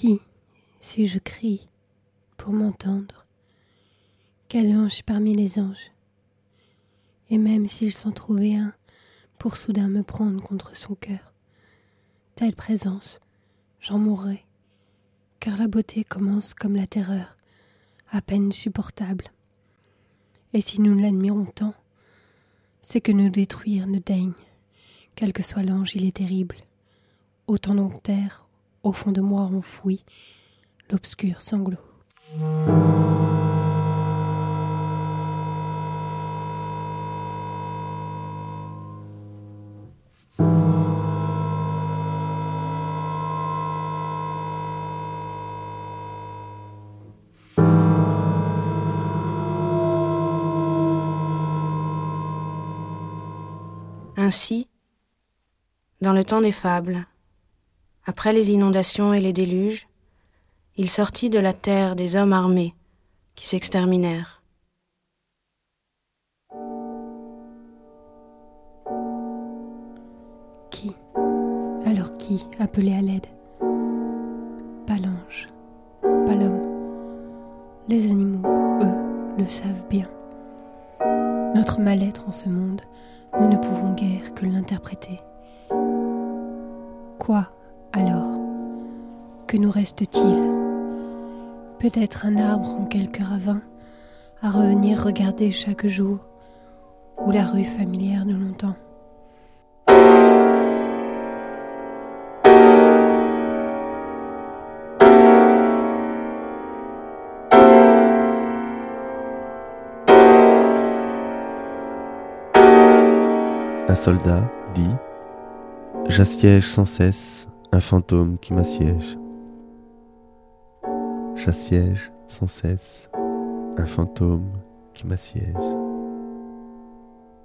Qui, si je crie, pour m'entendre, quel ange parmi les anges? Et même s'il s'en trouvait un pour soudain me prendre contre son cœur, telle présence, j'en mourrais, car la beauté commence comme la terreur, à peine supportable. Et si nous l'admirons tant, c'est que nous détruire ne daigne, quel que soit l'ange, il est terrible. Autant donc terre, au fond de moi enfoui, l'obscur sanglot. Ainsi, dans le temps des fables, après les inondations et les déluges, il sortit de la terre des hommes armés qui s'exterminèrent. Qui? Alors qui appelait à l'aide? Pas l'ange, pas l'homme. Les animaux, eux, le savent bien. Notre mal-être en ce monde nous ne pouvons guère que l'interpréter. Quoi? Alors Que nous reste-t-il? Peut-être un arbre en quelque ravin à revenir regarder chaque jour, ou la rue familière de longtemps. Un soldat dit J'assiège sans cesse un fantôme qui m'assiège. J'assiège sans cesse un fantôme qui m'assiège.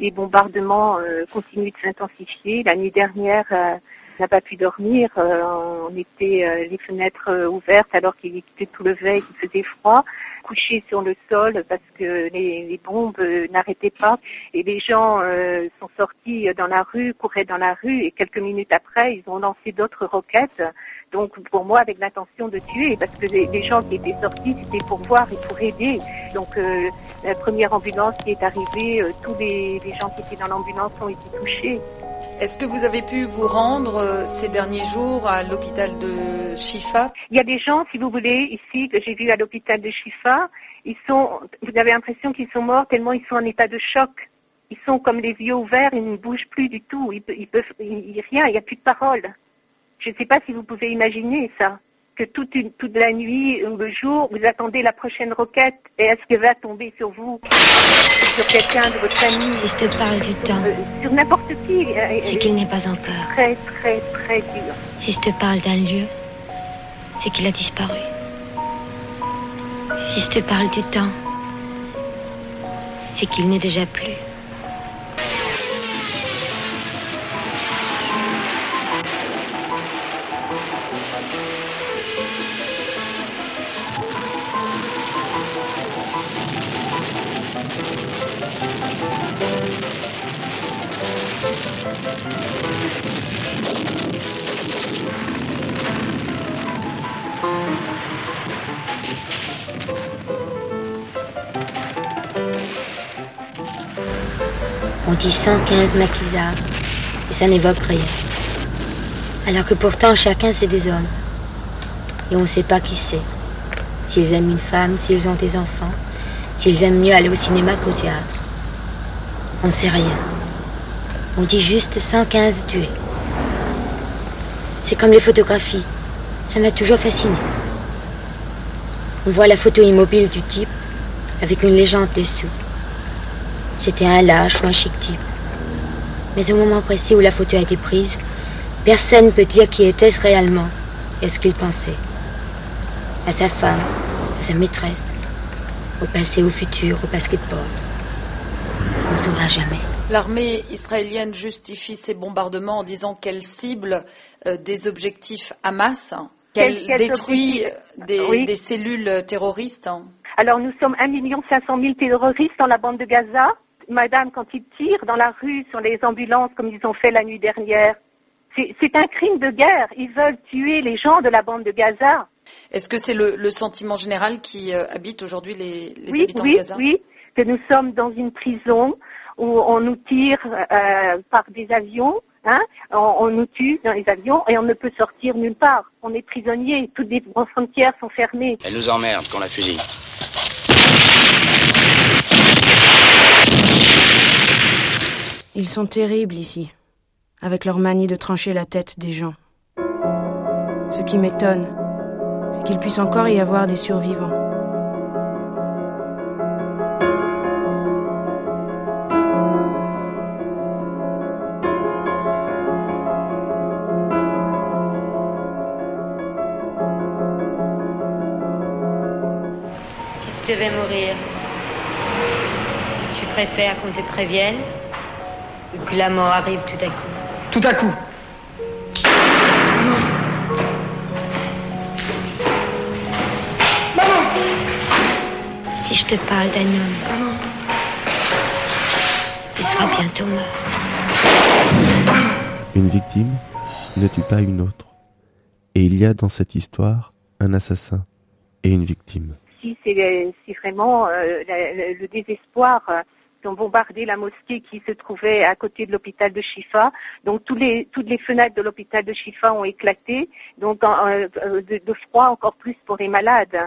Les bombardements euh, continuent de s'intensifier. La nuit dernière, euh, n'a pas pu dormir. Euh, on était les fenêtres ouvertes alors qu'il était tout le veille, qu'il faisait froid couchés sur le sol parce que les, bombes euh, n'arrêtaient pas et les gens euh, sont sortis dans la rue, couraient dans la rue et quelques minutes après, ils ont lancé d'autres roquettes. Donc pour moi, avec l'intention de tuer, parce que les, gens qui étaient sortis, c'était pour voir et pour aider. Donc euh, la première ambulance qui est arrivée, tous les gens qui étaient dans l'ambulance ont été touchés. Est-ce que vous avez pu vous rendre euh, ces derniers jours à l'hôpital de Chifa? Il y a des gens, si vous voulez, ici que j'ai vu à l'hôpital de Chifa. Ils sont, vous avez l'impression qu'ils sont morts tellement ils sont en état de choc. Ils sont comme les yeux ouverts, ils ne bougent plus du tout. Ils, ils peuvent, rien, il n'y a plus de parole. Je ne sais pas si vous pouvez imaginer ça que toute, toute la nuit ou le jour, vous attendez la prochaine roquette et est-ce qu'elle va tomber sur vous, sur quelqu'un de votre famille Si je te parle du temps, euh, sur n'importe qui. Euh, c'est qu'il n'est pas encore. Très, très, très dur. Si je te parle d'un lieu, c'est qu'il a disparu. Si je te parle du temps, c'est qu'il n'est déjà plus. On dit 115 maquisards et ça n'évoque rien. Alors que pourtant chacun c'est des hommes. Et on ne sait pas qui c'est. S'ils aiment une femme, s'ils ont des enfants, s'ils aiment mieux aller au cinéma qu'au théâtre. On ne sait rien. On dit juste 115 tués. C'est comme les photographies. Ça m'a toujours fasciné. On voit la photo immobile du type avec une légende dessous. C'était un lâche ou un chic type. Mais au moment précis où la photo a été prise, personne ne peut dire qui était-ce réellement et ce qu'il pensait. À sa femme, à sa maîtresse, au passé, au futur, au basketball. On ne saura jamais. L'armée israélienne justifie ses bombardements en disant qu'elle cible euh, des objectifs Hamas, qu'elle détruit des, des, cellules terroristes. Alors nous sommes 1 500 000 terroristes dans la bande de Gaza madame, quand ils tirent dans la rue sur les ambulances comme ils ont fait la nuit dernière, c'est un crime de guerre. Ils veulent tuer les gens de la bande de Gaza. Est-ce que c'est le, sentiment général qui euh, habite aujourd'hui les, oui, habitants de Gaza? Oui, que nous sommes dans une prison où on nous tire euh, par des avions, hein, on, nous tue dans les avions et on ne peut sortir nulle part. On est prisonnier, toutes les frontières sont fermées. Elle nous emmerde qu'on la fusille. Ils sont terribles ici, avec leur manie de trancher la tête des gens. Ce qui m'étonne, c'est qu'il puisse encore y avoir des survivants. Si tu devais mourir, tu préfères qu'on te prévienne que la mort arrive tout à coup Tout à coup Si je te parle d'un homme, il sera bientôt mort. Une victime ne tue pas une autre? Et il y a dans cette histoire un assassin et une victime. Si c'est vraiment euh, le, désespoir euh, ont bombardé la mosquée qui se trouvait à côté de l'hôpital de Chifa. Donc toutes les fenêtres de l'hôpital de Chifa ont éclaté. Donc euh, de, froid encore plus pour les malades.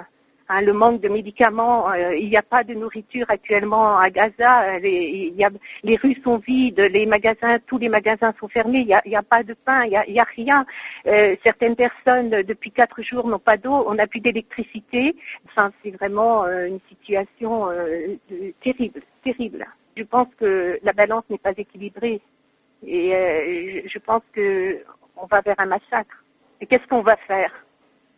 Le manque de médicaments, euh, il n'y a pas de nourriture actuellement à Gaza, a, les rues sont vides, les magasins, tous les magasins sont fermés, il n'y a, pas de pain, il n'y a, rien. Euh, certaines personnes, depuis quatre jours, n'ont pas d'eau, on n'a plus d'électricité. Enfin, c'est vraiment euh, une situation terrible, terrible. Je pense que la balance n'est pas équilibrée et je pense qu'on va vers un massacre. Et qu'est-ce qu'on va faire?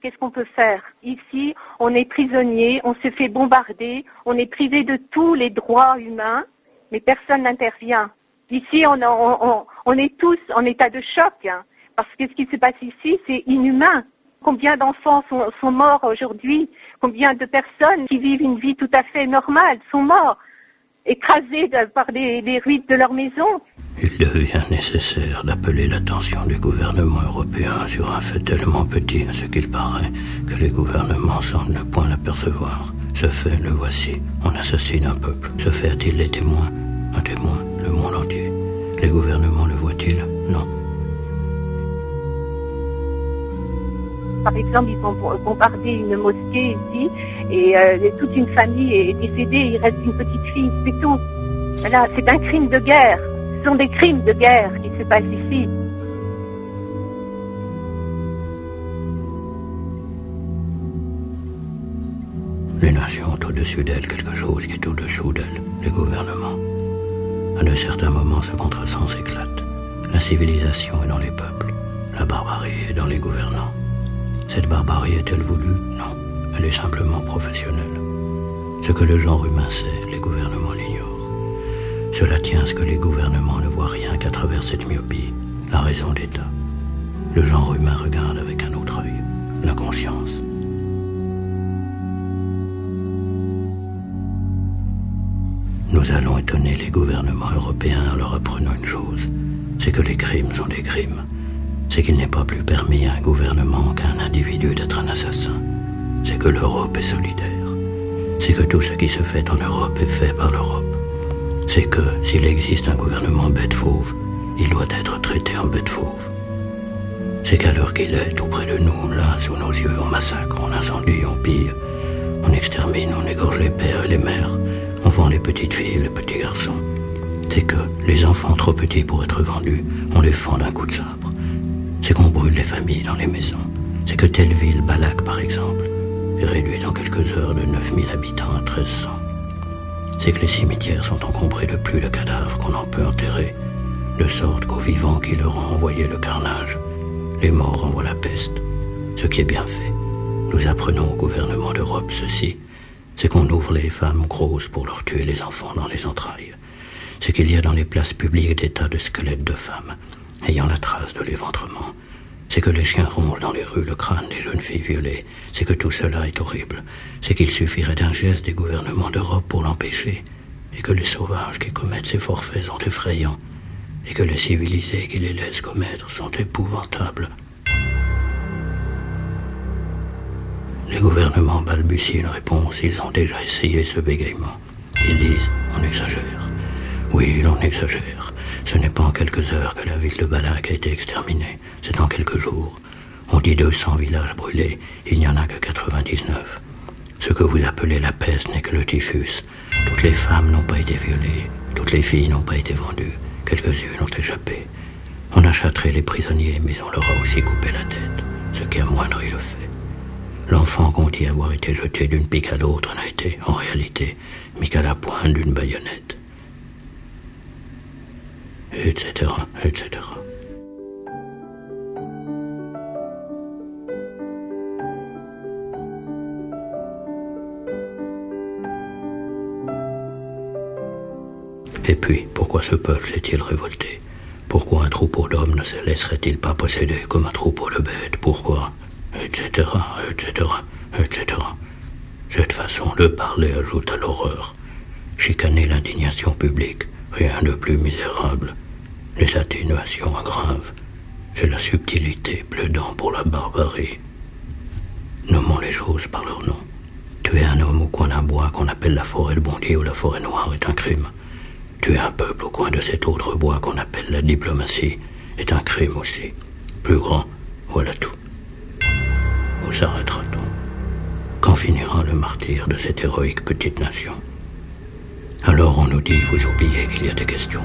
Qu'est-ce qu'on peut faire Ici, on est prisonnier, on se fait bombarder, on est privé de tous les droits humains, mais personne n'intervient. Ici, on, est tous en état de choc, hein, parce que ce qui se passe ici, c'est inhumain. Combien d'enfants sont morts aujourd'hui Combien de personnes qui vivent une vie tout à fait normale sont morts écrasés par les ruines de leur maison. Il devient nécessaire d'appeler l'attention du gouvernement européen sur un fait tellement petit, ce qu'il paraît, que les gouvernements semblent ne point l'apercevoir. Ce fait, le voici. On assassine un peuple. Ce fait a-t-il les témoins? Un témoin, le monde entier. Les gouvernements le voient-ils? Non. Par exemple, ils ont bombardé une mosquée ici et euh, toute une famille est décédée, il reste une petite fille, c'est tout. Voilà, c'est un crime de guerre. Ce sont des crimes de guerre qui se passent ici. Les nations ont au-dessus d'elles quelque chose qui est au-dessous d'elles, les gouvernements. À de certains moments, ce contresens éclate. La civilisation est dans les peuples, la barbarie est dans les gouvernants. Cette barbarie est-elle voulue? Non, elle est simplement professionnelle. Ce que le genre humain sait, les gouvernements. Cela tient à ce que les gouvernements ne voient rien qu'à travers cette myopie, la raison d'État. Le genre humain regarde avec un autre œil, la conscience. Nous allons étonner les gouvernements européens en leur apprenant une chose, c'est que les crimes sont des crimes c'est qu'il n'est pas plus permis à un gouvernement qu'à un individu d'être un assassin. C'est que l'Europe est solidaire. C'est que tout ce qui se fait en Europe est fait par l'Europe. C'est que s'il existe un gouvernement bête fauve, il doit être traité en bête fauve. C'est qu'à l'heure qu'il est, tout près de nous, là, sous nos yeux, on massacre, on incendie, on pille, on extermine, on égorge les pères et les mères, on vend les petites filles, les petits garçons. C'est que les enfants trop petits pour être vendus, on les fend d'un coup de sabre c'est qu'on brûle les familles dans les maisons. C'est que telle ville, Balak par exemple, est réduite en quelques heures de 9000 habitants à 1300. C'est que les cimetières sont encombrés de plus de cadavres qu'on en peut enterrer, de sorte qu'aux vivants qui leur ont envoyé le carnage, les morts envoient la peste. Ce qui est bien fait. Nous apprenons au gouvernement d'Europe ceci, c'est qu'on ouvre les femmes grosses pour leur tuer les enfants dans les entrailles. C'est qu'il y a dans les places publiques des tas de squelettes de femmes, ayant la trace de l'éventrement. C'est que les chiens rongent dans les rues le crâne des jeunes filles violées. C'est que tout cela est horrible. C'est qu'il suffirait d'un geste des gouvernements d'Europe pour l'empêcher. Et que les sauvages qui commettent ces forfaits sont effrayants. Et que les civilisés qui les laissent commettre sont épouvantables. Les gouvernements balbutient une réponse, ils ont déjà essayé ce bégaiement. Ils disent, on exagère. Oui, l'on exagère. Ce n'est pas en quelques heures que la ville de Balak a été exterminée, c'est en quelques jours. On dit 200 villages brûlés, il n'y en a que 99. Ce que vous appelez la peste n'est que le typhus. Toutes les femmes n'ont pas été violées, toutes les filles n'ont pas été vendues, quelques-unes ont échappé. On a châtré les prisonniers, mais on leur a aussi coupé la tête, ce qui amoindrit le fait. L'enfant qu'on dit avoir été jeté d'une pique à l'autre n'a été, en réalité, mis qu'à la pointe d'une baïonnette. Etc., etc. Et puis, pourquoi ce peuple s'est-il révolté? Pourquoi un troupeau d'hommes ne se laisserait-il pas posséder comme un troupeau de bêtes? Pourquoi? Etc., etc., etc. Cette façon de parler ajoute à l'horreur. Chicaner l'indignation publique, rien de plus misérable. Les atténuations aggravent. C'est la subtilité plaidant pour la barbarie. Nommons les choses par leur nom. Tuer un homme au coin d'un bois qu'on appelle la forêt de Bondier ou la forêt noire est un crime. Tuer un peuple au coin de cet autre bois qu'on appelle la diplomatie est un crime aussi. Plus grand, voilà tout. Où s'arrêtera-t-on? Quand finira le martyr de cette héroïque petite nation? Alors on nous dit, vous oubliez qu'il y a des questions.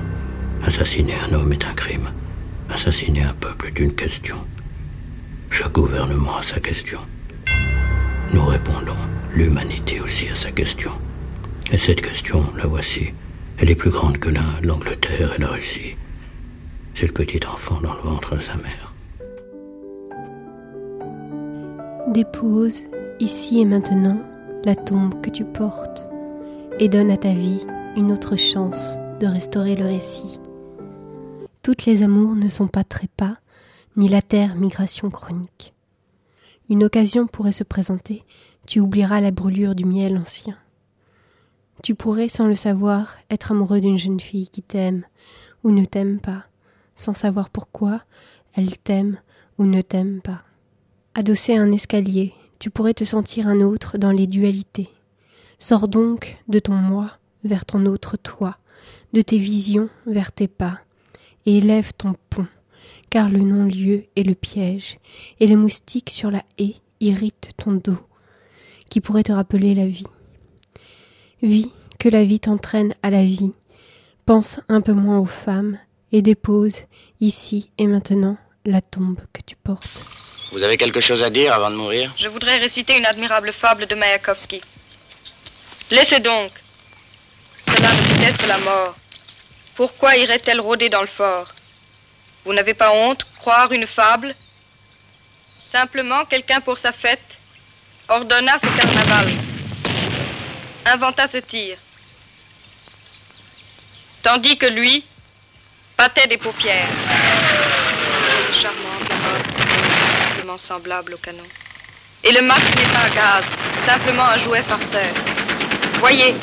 Assassiner un homme est un crime. Assassiner un peuple est une question. Chaque gouvernement a sa question. Nous répondons, l'humanité aussi a sa question. Et cette question, la voici. Elle est plus grande que l'Inde, l'Angleterre et la Russie. C'est le petit enfant dans le ventre de sa mère. Dépose, ici et maintenant, la tombe que tu portes et donne à ta vie une autre chance de restaurer le récit. Toutes les amours ne sont pas trépas, ni la terre migration chronique. Une occasion pourrait se présenter, tu oublieras la brûlure du miel ancien. Tu pourrais, sans le savoir, être amoureux d'une jeune fille qui t'aime ou ne t'aime pas, sans savoir pourquoi elle t'aime ou ne t'aime pas. Adossé à un escalier, tu pourrais te sentir un autre dans les dualités. Sors donc de ton moi vers ton autre toi, de tes visions vers tes pas, et élève ton pont, car le non-lieu est le piège, et les moustiques sur la haie irritent ton dos, qui pourrait te rappeler la vie. Vie, que la vie t'entraîne à la vie. Pense un peu moins aux femmes et dépose, ici et maintenant, la tombe que tu portes. Vous avez quelque chose à dire avant de mourir? Je voudrais réciter une admirable fable de Mayakovsky. Laissez donc. Cela peut être la mort. Pourquoi irait-elle rôder dans le fort? Vous n'avez pas honte croire une fable? Simplement, quelqu'un pour sa fête ordonna ce carnaval inventa ce tir. Tandis que lui battait des paupières. Charmant, simplement semblable au canon. Et le masque n'est pas un gaz, simplement un jouet farceur. Voyez.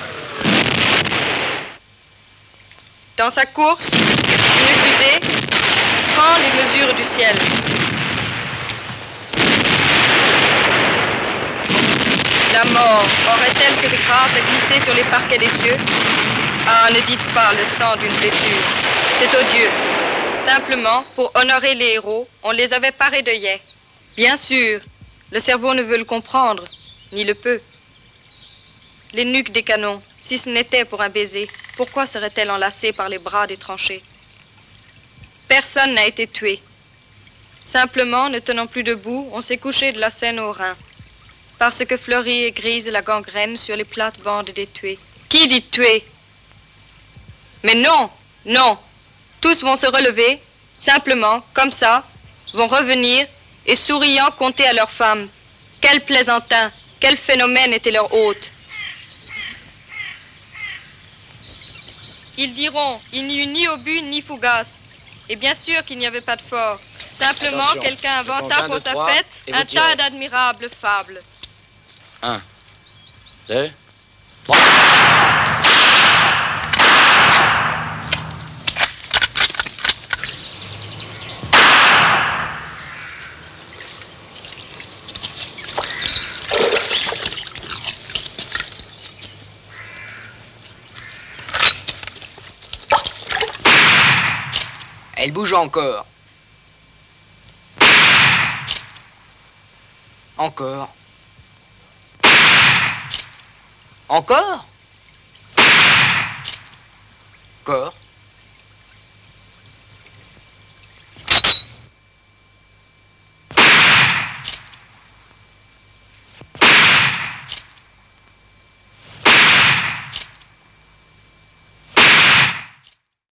Dans sa course, une fusée prend les mesures du ciel. La mort aurait-elle cette grâce à glisser sur les parquets des cieux? Ah, ne dites pas le sang d'une blessure. C'est odieux. Simplement, pour honorer les héros, on les avait parés d'œillets. Bien sûr, le cerveau ne veut le comprendre, ni le peut. Les nuques des canons, si ce n'était pour un baiser, pourquoi seraient-elles enlacées par les bras des tranchées? Personne n'a été tué. Simplement, ne tenant plus debout, on s'est couché de la scène au rein parce que fleurit et grise la gangrène sur les plates bandes des tués. Qui dit tuer? Mais non, non. Tous vont se relever, simplement, comme ça, vont revenir et souriant compter à leurs femmes. Quel plaisantin, quel phénomène était leur hôte. Ils diront, il n'y eut ni obus ni fougasse. Et bien sûr qu'il n'y avait pas de fort. Simplement, quelqu'un inventa pour sa fête un tas d'admirables fables. Un, deux, trois. Elle bouge encore. Encore. Encore? Encore.